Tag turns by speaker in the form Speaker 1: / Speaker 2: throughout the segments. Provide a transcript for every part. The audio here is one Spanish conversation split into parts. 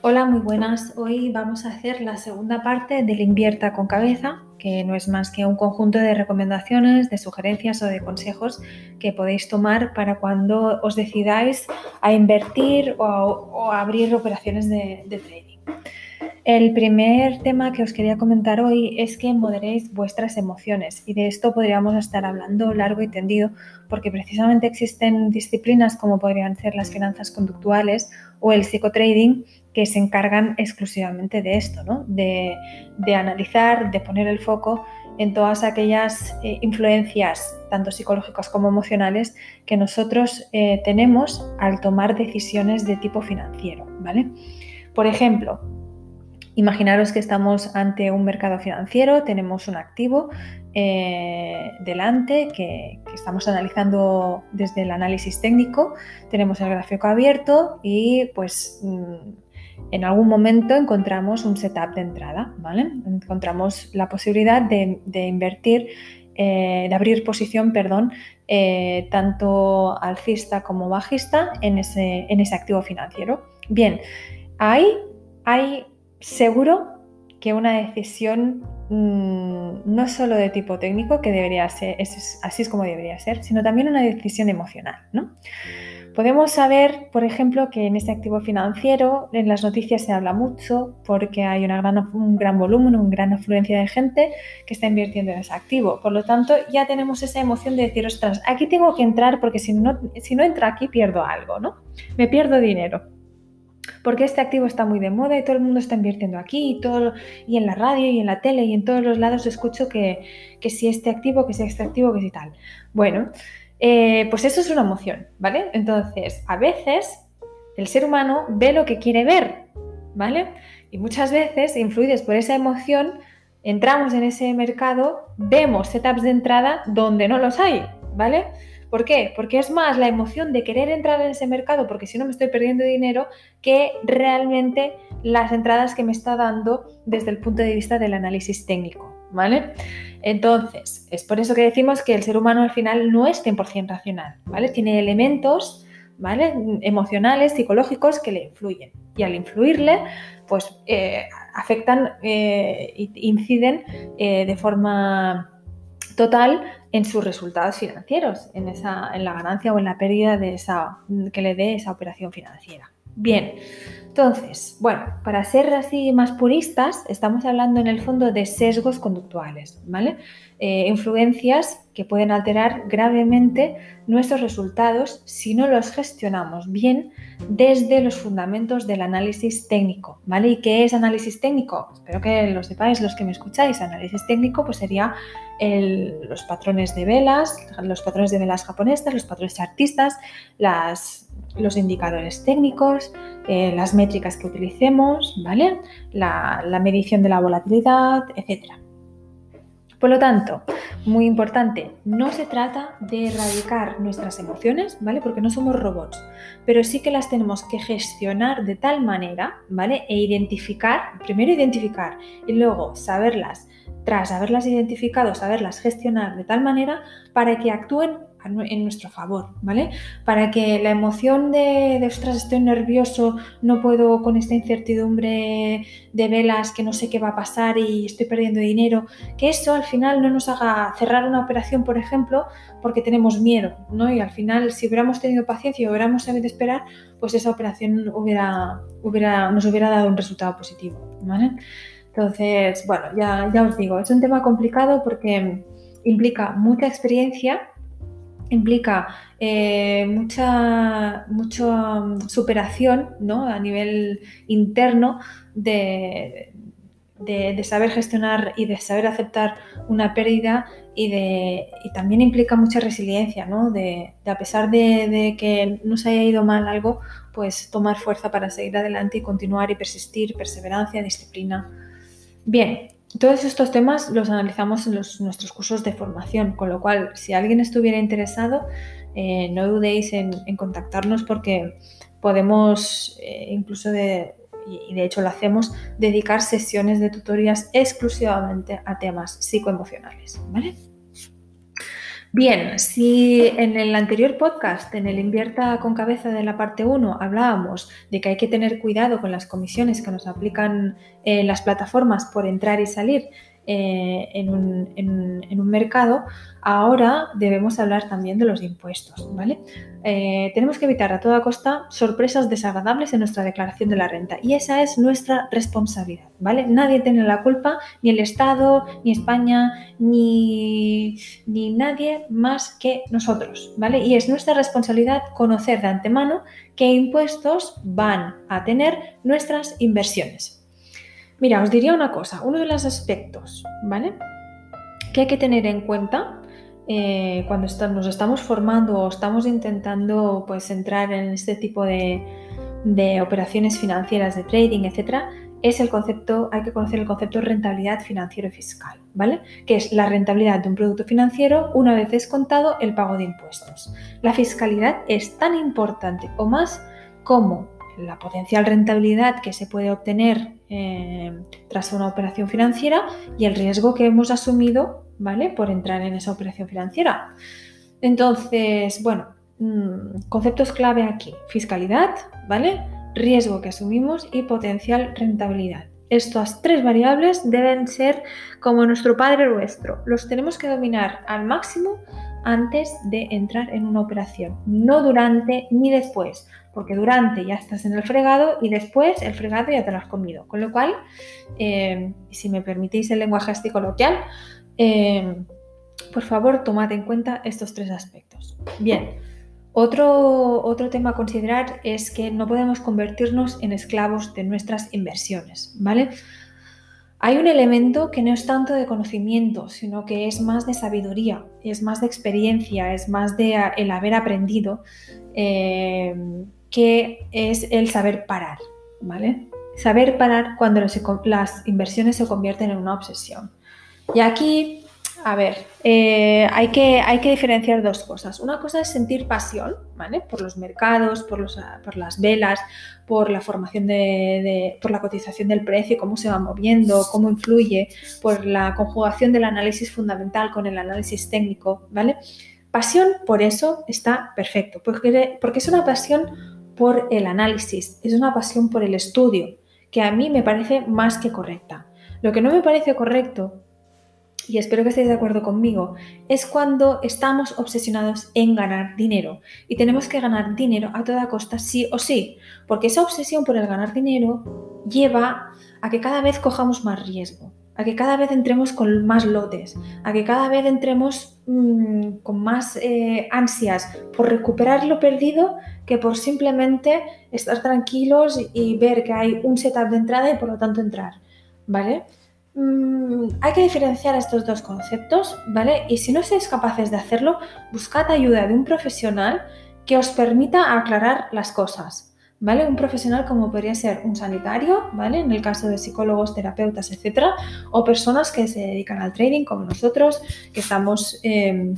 Speaker 1: Hola, muy buenas. Hoy vamos a hacer la segunda parte del Invierta con cabeza, que no es más que un conjunto de recomendaciones, de sugerencias o de consejos que podéis tomar para cuando os decidáis a invertir o, a abrir operaciones de, de trading. El primer tema que os quería comentar hoy es que moderéis vuestras emociones y de esto podríamos estar hablando largo y tendido porque precisamente existen disciplinas como podrían ser las finanzas conductuales o el psicotrading que se encargan exclusivamente de esto, ¿no? de, analizar, de poner el foco en todas aquellas eh, influencias, tanto psicológicas como emocionales, que nosotros eh, tenemos al tomar decisiones de tipo financiero. ¿vale? Por ejemplo, Imaginaros que estamos ante un mercado financiero, tenemos un activo eh, delante que, estamos analizando desde el análisis técnico, tenemos el gráfico abierto y pues mm, en algún momento encontramos un setup de entrada, ¿vale? Encontramos la posibilidad de, invertir, eh, de abrir posición, perdón, eh, tanto alcista como bajista en ese, en ese activo financiero. Bien, ahí hay seguro que una decisión mm, no solo de tipo técnico, que debería ser, así es como debería ser, sino también una decisión emocional. ¿no? Podemos saber, por ejemplo, que en este activo financiero en las noticias se habla mucho porque hay un gran volumen, una gran afluencia de gente que está invirtiendo en ese activo. Por lo tanto, ya tenemos esa emoción de decir, ostras, aquí tengo que entrar porque si no, si no entro aquí pierdo algo, ¿no? Me pierdo dinero porque este activo está muy de moda y todo el mundo está invirtiendo aquí y, todo, y en la radio y en la tele y en todos los lados escucho que, si este activo, que si este activo, que si tal. Bueno, eh, pues eso es una emoción, ¿vale? Entonces, a veces el ser humano ve lo que quiere ver, ¿vale? Y muchas veces, influidos por esa emoción, entramos en ese mercado, vemos setups de entrada donde no los hay, ¿vale? ¿Por qué? Porque es más la emoción de querer entrar en ese mercado porque si no me estoy perdiendo dinero que realmente las entradas que me está dando desde el punto de vista del análisis técnico, ¿vale? Entonces, es por eso que decimos que el ser humano al final no es 100% racional, ¿vale? Tiene elementos, ¿vale? Emocionales, psicológicos que le influyen. Y al influirle, pues eh, afectan e inciden eh, de forma total en sus resultados financieros, en, esa, en la ganancia o en la pérdida de esa, que le dé esa operación financiera. Bien, entonces, bueno, para ser así más puristas, estamos hablando en el fondo de sesgos conductuales, ¿vale? Eh, influencias que pueden alterar gravemente nuestros resultados si no los gestionamos bien desde los fundamentos del análisis técnico, ¿vale? ¿Y qué es análisis técnico? Espero que lo sepáis los que me escucháis. Análisis técnico pues sería los patrones de velas, los patrones de velas japonesas, los patrones chartistas, las los indicadores técnicos, eh, las métricas que utilicemos, ¿vale? La, la, medición de la volatilidad, etc. Por lo tanto, muy importante, no se trata de erradicar nuestras emociones, ¿vale? Porque no somos robots, pero sí que las tenemos que gestionar de tal manera, ¿vale? E identificar, primero identificar y luego saberlas, tras haberlas identificado, saberlas gestionar de tal manera para que actúen en nuestro favor, ¿vale? Para que la emoción de, de, ostras, estoy nervioso, no puedo con esta incertidumbre de velas, que no sé qué va a pasar y estoy perdiendo dinero, que eso al final no nos haga cerrar una operación, por ejemplo, porque tenemos miedo, ¿no? Y al final, si hubiéramos tenido paciencia y hubiéramos sabido esperar, pues esa operación hubiera, hubiera, nos hubiera dado un resultado positivo, ¿vale? Entonces, bueno, ya, ya os digo, es un tema complicado porque implica mucha experiencia implica eh, mucha, mucha superación ¿no? a nivel interno de, de, saber gestionar y de saber aceptar una pérdida y, de, y también implica mucha resiliencia, ¿no? de, a pesar de, que no se haya ido mal algo, pues tomar fuerza para seguir adelante y continuar y persistir, perseverancia, disciplina. Bien, todos estos temas los analizamos en nuestros cursos de formación, con lo cual, si alguien estuviera interesado, eh, no dudéis en, contactarnos porque podemos, eh, incluso de, y de hecho lo hacemos, dedicar sesiones de tutorías exclusivamente a temas psicoemocionales. ¿vale? Bien, si en el anterior podcast, en el Invierta con cabeza de la parte 1, hablábamos de que hay que tener cuidado con las comisiones que nos aplican eh, las plataformas por entrar y salir eh, en, un, mercado, ahora debemos hablar también de los impuestos, ¿vale? Eh, tenemos que evitar a toda costa sorpresas desagradables en nuestra declaración de la renta y esa es nuestra responsabilidad, ¿vale? Nadie tiene la culpa, ni el Estado, ni España, ni, ni nadie más que nosotros, ¿vale? Y es nuestra responsabilidad conocer de antemano qué impuestos van a tener nuestras inversiones. Mira, os diría una cosa, uno de los aspectos, ¿vale? Que hay que tener en cuenta eh, cuando nos estamos formando o estamos intentando pues, entrar en este tipo de, operaciones financieras, de trading, etcétera, es el concepto, hay que conocer el concepto de rentabilidad financiero y fiscal, ¿vale? Que es la rentabilidad de un producto financiero una vez descontado el pago de impuestos. La fiscalidad es tan importante o más como la potencial rentabilidad que se puede obtener eh, tras una operación financiera y el riesgo que hemos asumido, ¿vale? Por entrar en esa operación financiera. Entonces, bueno, mm, conceptos clave aquí, fiscalidad, ¿vale? Riesgo que asumimos y potencial rentabilidad. Estas tres variables deben ser como nuestro Padre nuestro. Los tenemos que dominar al máximo antes de entrar en una operación, no durante ni después, porque durante ya estás en el fregado y después el fregado ya te lo has comido. Con lo cual, eh, si me permitís el lenguaje así coloquial, eh, por favor tomad en cuenta estos tres aspectos. Bien, otro, otro tema a considerar es que no podemos convertirnos en esclavos de nuestras inversiones, ¿vale? Hay un elemento que no es tanto de conocimiento, sino que es más de sabiduría, es más de experiencia, es más de el haber aprendido, eh, que es el saber parar, ¿vale? Saber parar cuando las inversiones se convierten en una obsesión. Y aquí a ver, eh, hay, que, hay, que, diferenciar dos cosas. Una cosa es sentir pasión, ¿vale? Por los mercados, por, los, por las velas, por la formación de, por la cotización del precio, cómo se va moviendo, cómo influye, por la conjugación del análisis fundamental con el análisis técnico, ¿vale? Pasión por eso está perfecto, porque, porque es una pasión por el análisis, es una pasión por el estudio, que a mí me parece más que correcta. Lo que no me parece correcto y espero que estéis de acuerdo conmigo, es cuando estamos obsesionados en ganar dinero. Y tenemos que ganar dinero a toda costa, sí o sí, porque esa obsesión por el ganar dinero lleva a que cada vez cojamos más riesgo, a que cada vez entremos con más lotes, a que cada vez entremos mm, con más eh, ansias por recuperar lo perdido que por simplemente estar tranquilos y ver que hay un setup de entrada y por lo tanto entrar. ¿Vale? Mm, hay que diferenciar estos dos conceptos, ¿vale? Y si no sois capaces de hacerlo, buscad ayuda de un profesional que os permita aclarar las cosas, ¿vale? Un profesional como podría ser un sanitario, ¿vale? En el caso de psicólogos, terapeutas, etcétera, o personas que se dedican al trading, como nosotros, que estamos, em,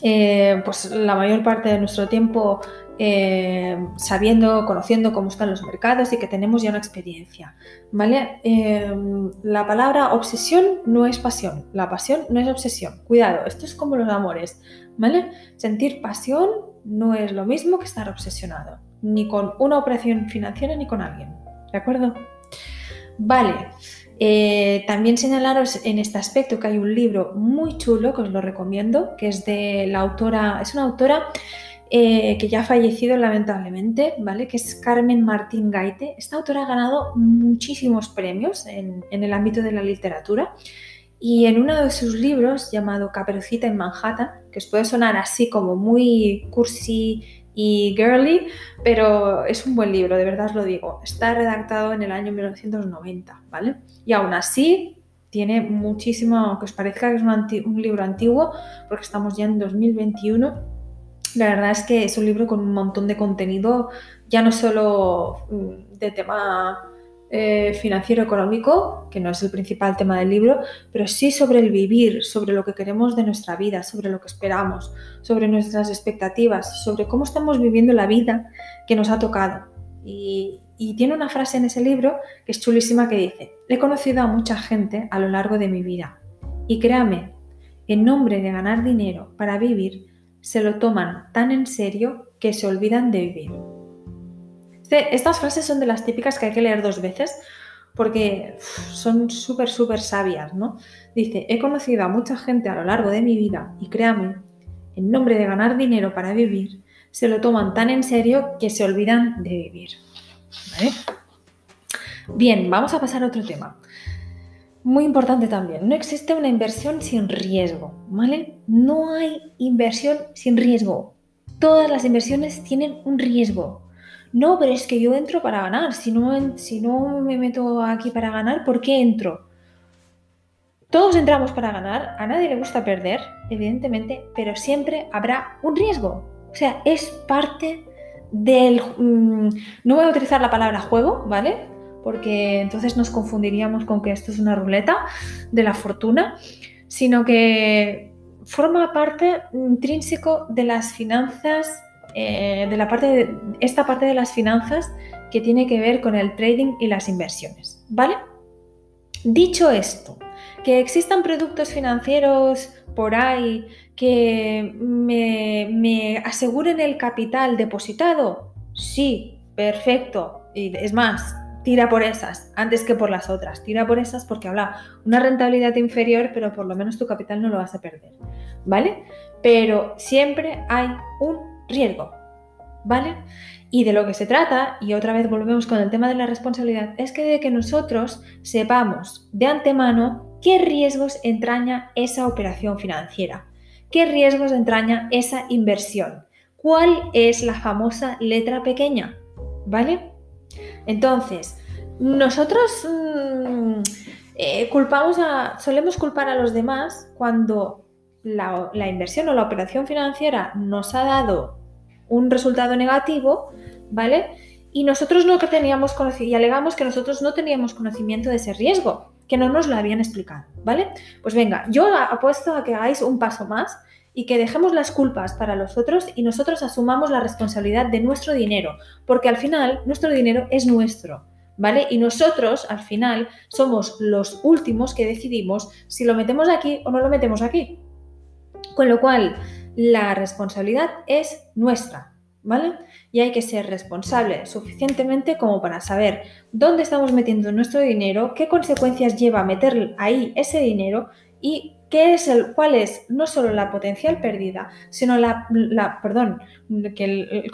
Speaker 1: eh, pues la mayor parte de nuestro tiempo eh, sabiendo, conociendo cómo están los mercados y que tenemos ya una experiencia. ¿vale? Eh, la palabra obsesión no es pasión, la pasión no es obsesión. Cuidado, esto es como los amores. ¿vale? Sentir pasión no es lo mismo que estar obsesionado, ni con una operación financiera ni con alguien. ¿De acuerdo? Vale. Eh, también señalaros en este aspecto que hay un libro muy chulo que os lo recomiendo, que es de la autora, es una autora eh, que ya ha fallecido lamentablemente, ¿vale? Que es Carmen Martín Gaite. Esta autora ha ganado muchísimos premios en, el ámbito de la literatura y en uno de sus libros llamado Caperucita en Manhattan, que os puede sonar así como muy cursi y girly, pero es un buen libro, de verdad lo digo. Está redactado en el año 1990, ¿vale? Y aún así tiene muchísimo, aunque os parezca que es un libro antiguo, porque estamos ya en 2021 la verdad es que es un libro con un montón de contenido, ya no solo mm, de tema eh, financiero económico, que no es el principal tema del libro, pero sí sobre el vivir, sobre lo que queremos de nuestra vida, sobre lo que esperamos, sobre nuestras expectativas, sobre cómo estamos viviendo la vida que nos ha tocado. Y, y tiene una frase en ese libro que es chulísima que dice, he conocido a mucha gente a lo largo de mi vida y créame, en nombre de ganar dinero para vivir, se lo toman tan en serio que se olvidan de vivir. Este, estas frases son de las típicas que hay que leer dos veces porque son súper, súper sabias, ¿no? Dice, he conocido a mucha gente a lo largo de mi vida y créame, en nombre de ganar dinero para vivir, se lo toman tan en serio que se olvidan de vivir. Bien, vamos a pasar a otro tema. Muy importante también, no existe una inversión sin riesgo, ¿vale? No hay inversión sin riesgo. Todas las inversiones tienen un riesgo. No, pero es que yo entro para ganar. Si no, si no me meto aquí para ganar, ¿por qué entro? Todos entramos para ganar, a nadie le gusta perder, evidentemente, pero siempre habrá un riesgo. O sea, es parte del... Mm, no voy a utilizar la palabra juego, ¿vale? Porque entonces nos confundiríamos con que esto es una ruleta de la fortuna, sino que forma parte intrínseco de las finanzas, eh, de la parte de, esta parte de las finanzas que tiene que ver con el trading y las inversiones, ¿vale? Dicho esto, que existan productos financieros por ahí que me, me aseguren el capital depositado, sí, perfecto. Y es más, tira por esas antes que por las otras. Tira por esas porque habla una rentabilidad inferior, pero por lo menos tu capital no lo vas a perder, ¿vale? Pero siempre hay un riesgo, ¿vale? Y de lo que se trata, y otra vez volvemos con el tema de la responsabilidad, es que de que nosotros sepamos de antemano qué riesgos entraña esa operación financiera, qué riesgos entraña esa inversión, cuál es la famosa letra pequeña, ¿vale? Entonces, nosotros mm, eh, culpamos a, solemos culpar a los demás cuando la, inversión o la operación financiera nos ha dado un resultado negativo, ¿vale? Y nosotros no que teníamos y alegamos que nosotros no teníamos conocimiento de ese riesgo, que no nos lo habían explicado, ¿vale? Pues venga, yo apuesto a que hagáis un paso más y que dejemos las culpas para los otros y nosotros asumamos la responsabilidad de nuestro dinero, porque al final nuestro dinero es nuestro, ¿vale? Y nosotros al final somos los últimos que decidimos si lo metemos aquí o no lo metemos aquí. Con lo cual, la responsabilidad es nuestra, ¿vale? Y hay que ser responsable suficientemente como para saber dónde estamos metiendo nuestro dinero, qué consecuencias lleva meter ahí ese dinero y ¿Qué es el, ¿Cuál es no solo la potencial pérdida, sino la, perdón, que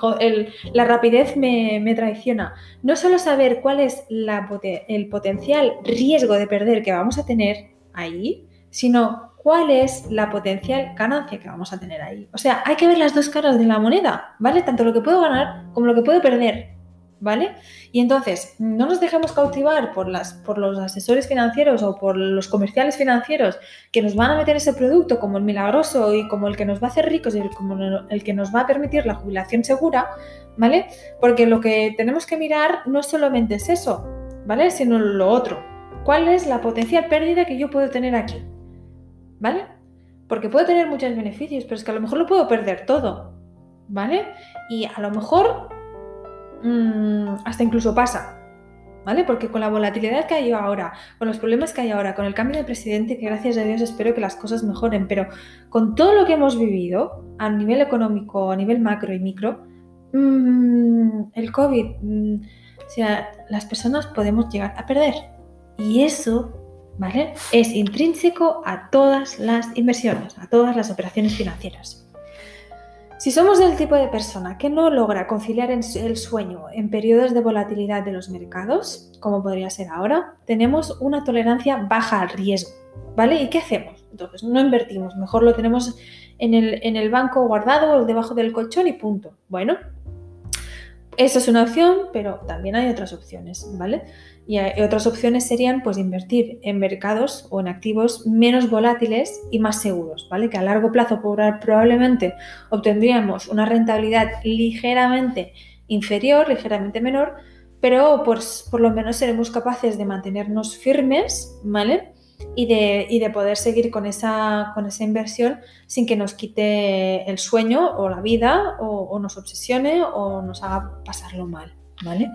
Speaker 1: la rapidez me, traiciona? No solo saber cuál es la, el potencial riesgo de perder que vamos a tener ahí, sino cuál es la potencial ganancia que vamos a tener ahí. O sea, hay que ver las dos caras de la moneda, ¿vale? Tanto lo que puedo ganar como lo que puedo perder. ¿Vale? Y entonces, no nos dejemos cautivar por, las, por los asesores financieros o por los comerciales financieros que nos van a meter ese producto como el milagroso y como el que nos va a hacer ricos y como el que nos va a permitir la jubilación segura, ¿vale? Porque lo que tenemos que mirar no solamente es eso, ¿vale? Sino lo otro. ¿Cuál es la potencial pérdida que yo puedo tener aquí? ¿Vale? Porque puedo tener muchos beneficios, pero es que a lo mejor lo puedo perder todo, ¿vale? Y a lo mejor Mm, hasta incluso pasa, ¿vale? Porque con la volatilidad que hay ahora, con los problemas que hay ahora, con el cambio de presidente, que gracias a Dios espero que las cosas mejoren, pero con todo lo que hemos vivido a nivel económico, a nivel macro y micro, mm, el COVID, mm, o sea, las personas podemos llegar a perder. Y eso, ¿vale? Es intrínseco a todas las inversiones, a todas las operaciones financieras. Si somos del tipo de persona que no logra conciliar el sueño en periodos de volatilidad de los mercados, como podría ser ahora, tenemos una tolerancia baja al riesgo, ¿vale? ¿Y qué hacemos? Entonces, no invertimos, mejor lo tenemos en el, en el banco guardado o debajo del colchón y punto. Bueno, esa es una opción, pero también hay otras opciones, ¿vale? Y otras opciones serían pues invertir en mercados o en activos menos volátiles y más seguros, ¿vale? Que a largo plazo probablemente obtendríamos una rentabilidad ligeramente inferior, ligeramente menor, pero pues, por lo menos seremos capaces de mantenernos firmes, ¿vale? Y de, de poder seguir con esa, con esa inversión sin que nos quite el sueño o la vida o, nos obsesione o nos haga pasarlo mal, ¿vale?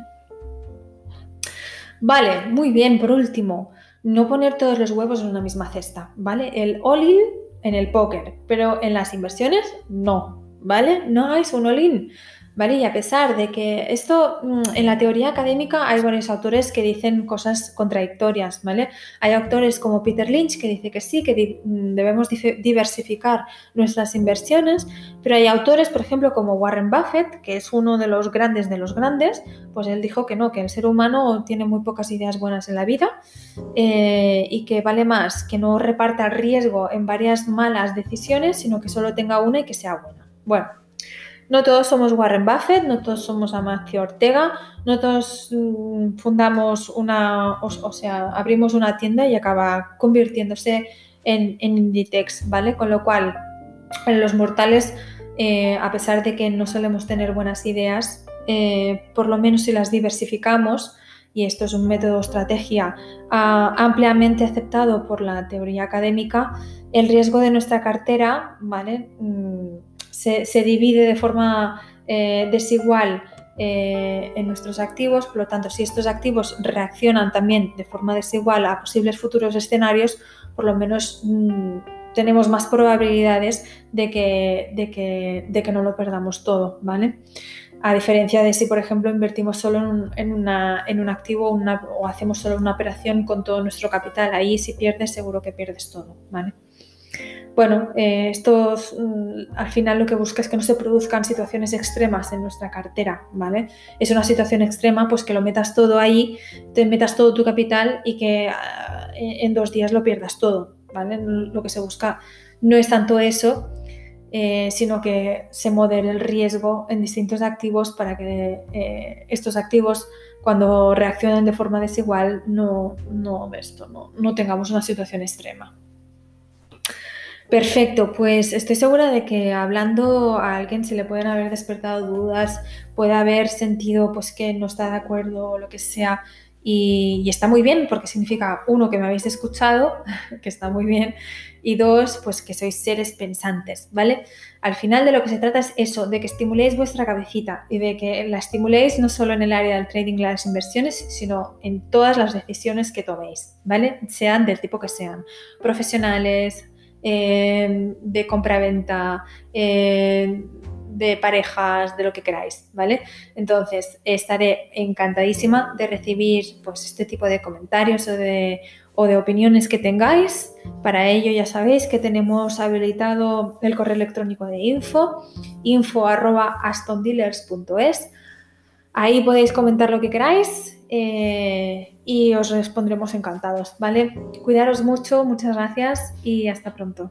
Speaker 1: Vale, muy bien, por último, no poner todos los huevos en una misma cesta, ¿vale? El all-in en el póker, pero en las inversiones no, ¿vale? No hay un all-in. ¿Vale? Y a pesar de que esto mm, en la teoría académica hay varios autores que dicen cosas contradictorias, ¿vale? Hay autores como Peter Lynch que dice que sí, que mm, debemos diversificar nuestras inversiones, pero hay autores, por ejemplo, como Warren Buffett, que es uno de los grandes de los grandes, pues él dijo que no, que el ser humano tiene muy pocas ideas buenas en la vida eh, y que vale más que no reparta el riesgo en varias malas decisiones, sino que solo tenga una y que sea buena. Bueno, no todos somos Warren Buffett, no todos somos Amancio Ortega, no todos mm, fundamos una, o, sea, abrimos una tienda y acaba convirtiéndose en, Inditex, ¿vale? Con lo cual, los mortales, eh, a pesar de que no solemos tener buenas ideas, eh, por lo menos si las diversificamos, y esto es un método estrategia ampliamente aceptado por la teoría académica, el riesgo de nuestra cartera, ¿vale? Mm, se, divide de forma eh, desigual eh, en nuestros activos, por lo tanto, si estos activos reaccionan también de forma desigual a posibles futuros escenarios, por lo menos mm, tenemos más probabilidades de que, de, que, de que, no lo perdamos todo, ¿vale? A diferencia de si, por ejemplo, invertimos solo en un, en una, en un activo o hacemos solo una operación con todo nuestro capital, ahí si pierdes seguro que pierdes todo, ¿vale? Bueno, eh, esto mm, al final lo que busca es que no se produzcan situaciones extremas en nuestra cartera, ¿vale? Es una situación extrema, pues que lo metas todo ahí, te metas todo tu capital y que ah, en dos días lo pierdas todo, ¿vale? Lo que se busca no es tanto eso, eh, sino que se modere el riesgo en distintos activos para que eh, estos activos, cuando reaccionen de forma desigual, no, no, esto, no, no tengamos una situación extrema. Perfecto, pues estoy segura de que hablando a alguien se le pueden haber despertado dudas, puede haber sentido pues que no está de acuerdo o lo que sea. Y, está muy bien porque significa, uno, que me habéis escuchado, que está muy bien, y dos, pues que sois seres pensantes, ¿vale? Al final de lo que se trata es eso, de que estimuléis vuestra cabecita y de que la estimuléis no solo en el área del trading las inversiones, sino en todas las decisiones que toméis, ¿vale? Sean del tipo que sean, profesionales, eh, de compraventa, eh, de parejas, de lo que queráis, ¿vale? Entonces, estaré encantadísima de recibir pues, este tipo de comentarios o de, o de opiniones que tengáis. Para ello ya sabéis que tenemos habilitado el correo electrónico de info, info Ahí podéis comentar lo que queráis eh, y os respondremos encantados, ¿vale? Cuidaros mucho, muchas gracias y hasta pronto.